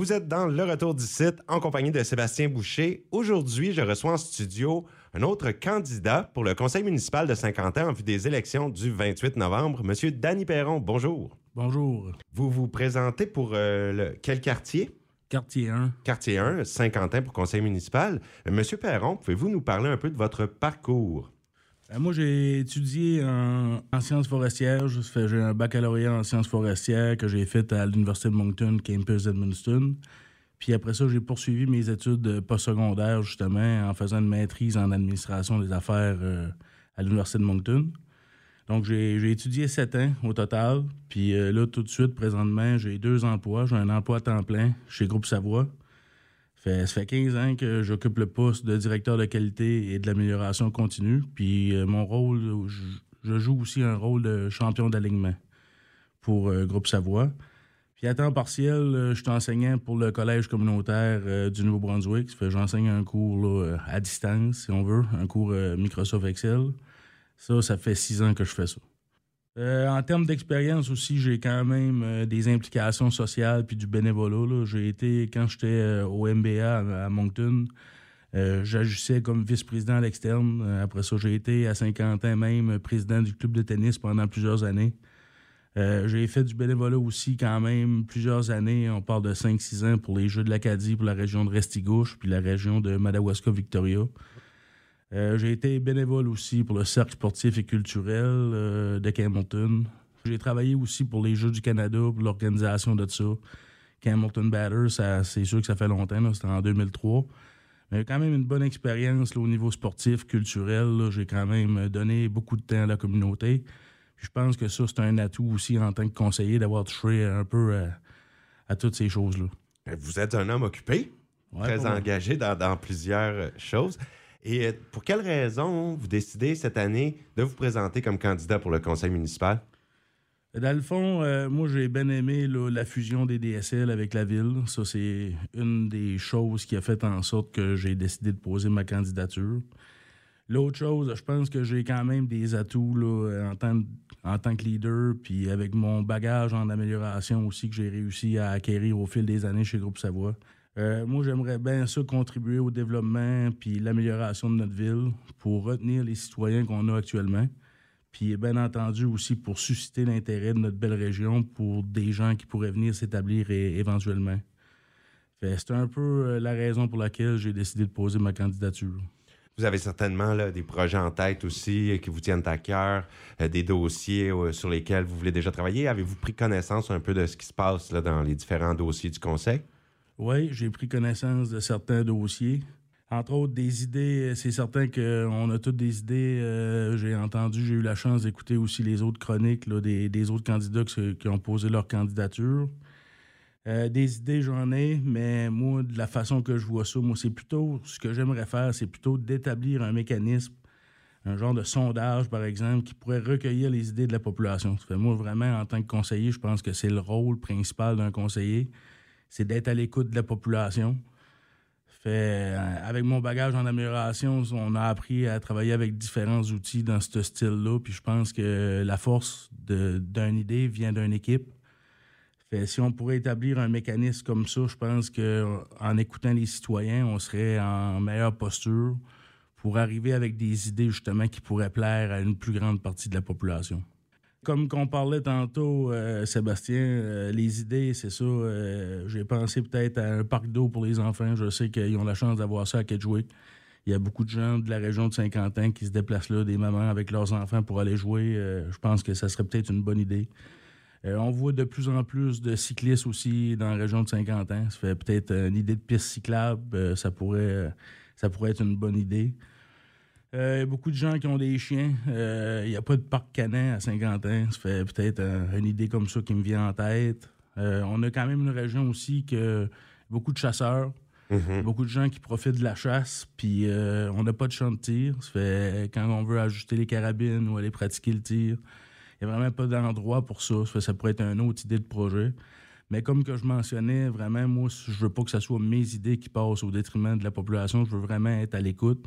Vous êtes dans le retour du site en compagnie de Sébastien Boucher. Aujourd'hui, je reçois en studio un autre candidat pour le conseil municipal de Saint-Quentin en vue des élections du 28 novembre, Monsieur Danny Perron. Bonjour. Bonjour. Vous vous présentez pour euh, le, quel quartier? Quartier 1. Quartier 1, Saint-Quentin pour conseil municipal. Monsieur Perron, pouvez-vous nous parler un peu de votre parcours? Euh, moi, j'ai étudié en, en sciences forestières. J'ai un baccalauréat en sciences forestières que j'ai fait à l'Université de Moncton, campus d'Edmundston. Puis après ça, j'ai poursuivi mes études postsecondaires, justement, en faisant une maîtrise en administration des affaires euh, à l'Université de Moncton. Donc, j'ai j'ai étudié sept ans au total. Puis euh, là, tout de suite, présentement, j'ai deux emplois. J'ai un emploi à temps plein chez Groupe Savoie. Ça fait 15 ans que j'occupe le poste de directeur de qualité et de l'amélioration continue. Puis euh, mon rôle, je, joue aussi un rôle de champion d'alignement pour euh, Groupe Savoie. Puis à temps partiel, euh, je suis enseignant pour le collège communautaire du Nouveau-Brunswick. J'enseigne un cours à distance, si on veut, un cours Microsoft Excel. Ça, ça fait six ans que je fais ça. Euh, en termes d'expérience aussi, j'ai quand même euh, des implications sociales puis du bénévolat. J'ai été, quand j'étais euh, au MBA à, Moncton, j'agissais comme vice-président à l'externe. Après ça, j'ai été à Saint-Quentin même président du club de tennis pendant plusieurs années. J'ai fait du bénévolat aussi quand même plusieurs années. On parle de 5-6 ans pour les Jeux de l'Acadie pour la région de Restigouche puis la région de Madawaska-Victoria. Euh, j'ai été bénévole aussi pour le Cercle sportif et culturel euh, de Campbellton. J'ai travaillé aussi pour les Jeux du Canada, pour l'organisation de ça. Campbellton Batter, ça, c'est sûr que ça fait longtemps, c'était en 2003. Mais quand même une bonne expérience là, au niveau sportif, culturel. là. J'ai quand même donné beaucoup de temps à la communauté. Puis je pense que ça, c'est un atout aussi en tant que conseiller d'avoir touché un peu à, à toutes ces choses-là. Euh, Vous êtes un homme occupé, Ouais, très engagé dans, dans plusieurs euh, choses. Et euh, pour quelle raison vous décidez cette année de vous présenter comme candidat pour le conseil municipal? Dans le fond, euh, moi, j'ai bien aimé la fusion des DSL avec la ville. Ça, c'est une des choses qui a fait en sorte que j'ai décidé de poser ma candidature. L'autre chose, je pense que j'ai quand même des atouts en, tant, en tant que leader, puis avec mon bagage en amélioration aussi que j'ai réussi à acquérir au fil des années chez Groupe Savoie. Euh, moi, j'aimerais bien ça contribuer au développement puis l'amélioration de notre ville pour retenir les citoyens qu'on a actuellement. Puis, bien entendu, aussi pour susciter l'intérêt de notre belle région pour des gens qui pourraient venir s'établir éventuellement. C'est un peu euh, la raison pour laquelle j'ai décidé de poser ma candidature. Vous avez certainement des projets en tête aussi euh, qui vous tiennent à cœur, des dossiers sur lesquels vous voulez déjà travailler. Avez-vous pris connaissance un peu de ce qui se passe dans les différents dossiers du conseil? Oui, j'ai pris connaissance de certains dossiers. Entre autres, des idées, euh, c'est certain qu'on a toutes des idées. euh, j'ai entendu, j'ai eu la chance d'écouter aussi les autres chroniques des, autres candidats qui, ont posé leur candidature. Euh, des idées, j'en ai, mais moi, de la façon que je vois ça, moi, c'est plutôt, ce que j'aimerais faire, c'est plutôt d'établir un mécanisme, un genre de sondage, par exemple, qui pourrait recueillir les idées de la population. Fait, moi, vraiment, en tant que conseiller, je pense que c'est le rôle principal d'un conseiller, c'est d'être à l'écoute de la population. Euh, avec mon bagage en amélioration, on a appris à travailler avec différents outils dans ce style-là. Puis je pense que la force d'une idée vient d'une équipe. Fait, si on pourrait établir un mécanisme comme ça, je pense que en écoutant les citoyens, on serait en meilleure posture pour arriver avec des idées justement qui pourraient plaire à une plus grande partie de la population. Comme qu'on parlait tantôt, euh, Sébastien, euh, les idées, c'est ça. euh, J'ai pensé peut-être à un parc d'eau pour les enfants. Je sais qu'ils ont la chance d'avoir ça à Kedgewick. Il y a beaucoup de gens de la région de Saint-Quentin qui se déplacent là, des mamans avec leurs enfants pour aller jouer. Je pense que ça serait peut-être une bonne idée. On voit de plus en plus de cyclistes aussi dans la région de Saint-Quentin. Ça fait peut-être une idée de piste cyclable. ça, pourrait, ça pourrait être une bonne idée. Euh, Il y a beaucoup de gens qui ont des chiens. Euh, Il n'y a pas de parc canin à Saint-Quentin. Ça fait peut-être euh, une idée comme ça qui me vient en tête. Euh, on a quand même une région aussi que beaucoup de chasseurs, beaucoup de gens qui profitent de la chasse, puis euh, on n'a pas de champ de tir. Ça fait quand on veut ajuster les carabines ou aller pratiquer le tir, il n'y a vraiment pas d'endroit pour ça. Ça, fait, ça pourrait être une autre idée de projet. Mais comme que je mentionnais, vraiment, moi, je veux pas que ce soit mes idées qui passent au détriment de la population. Je veux vraiment être à l'écoute.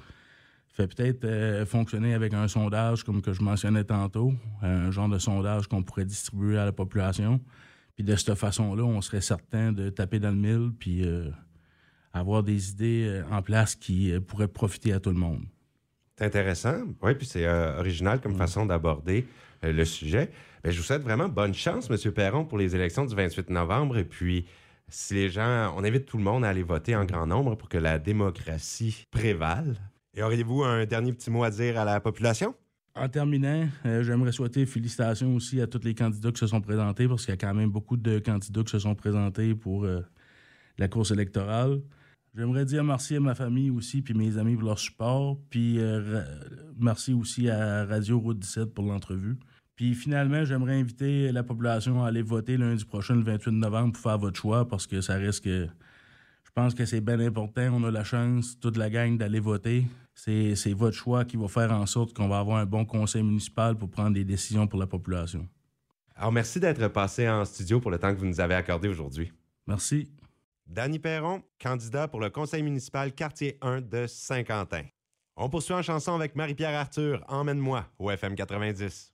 Fait peut-être euh, fonctionner avec un sondage comme que je mentionnais tantôt, un genre de sondage qu'on pourrait distribuer à la population. Puis de cette façon-là, on serait certain de taper dans le mille, puis euh, avoir des idées euh, en place qui pourraient profiter à tout le monde. C'est intéressant. Oui, puis c'est original comme façon d'aborder le sujet. Je vous souhaite vraiment bonne chance, M. Perron, pour les élections du 28 novembre. Et puis, si les gens, on invite tout le monde à aller voter en grand nombre pour que la démocratie prévale. Et auriez-vous un dernier petit mot à dire à la population? En terminant, euh, j'aimerais souhaiter félicitations aussi à tous les candidats qui se sont présentés, parce qu'il y a quand même beaucoup de candidats qui se sont présentés pour euh, la course électorale. J'aimerais dire merci à ma famille aussi, puis mes amis pour leur support, puis euh, merci aussi à Radio Route 17 pour l'entrevue. Puis finalement, j'aimerais inviter la population à aller voter lundi prochain, le 28 novembre, pour faire votre choix, parce que ça reste que je pense que c'est bien important. On a la chance, toute la gang, d'aller voter. C'est votre choix qui va faire en sorte qu'on va avoir un bon conseil municipal pour prendre des décisions pour la population. Alors, merci d'être passé en studio pour le temps que vous nous avez accordé aujourd'hui. Merci. Danny Perron, candidat pour le conseil municipal quartier 1 de Saint-Quentin. On poursuit en chanson avec Marie-Pierre Arthur, Emmène-moi au FM 90.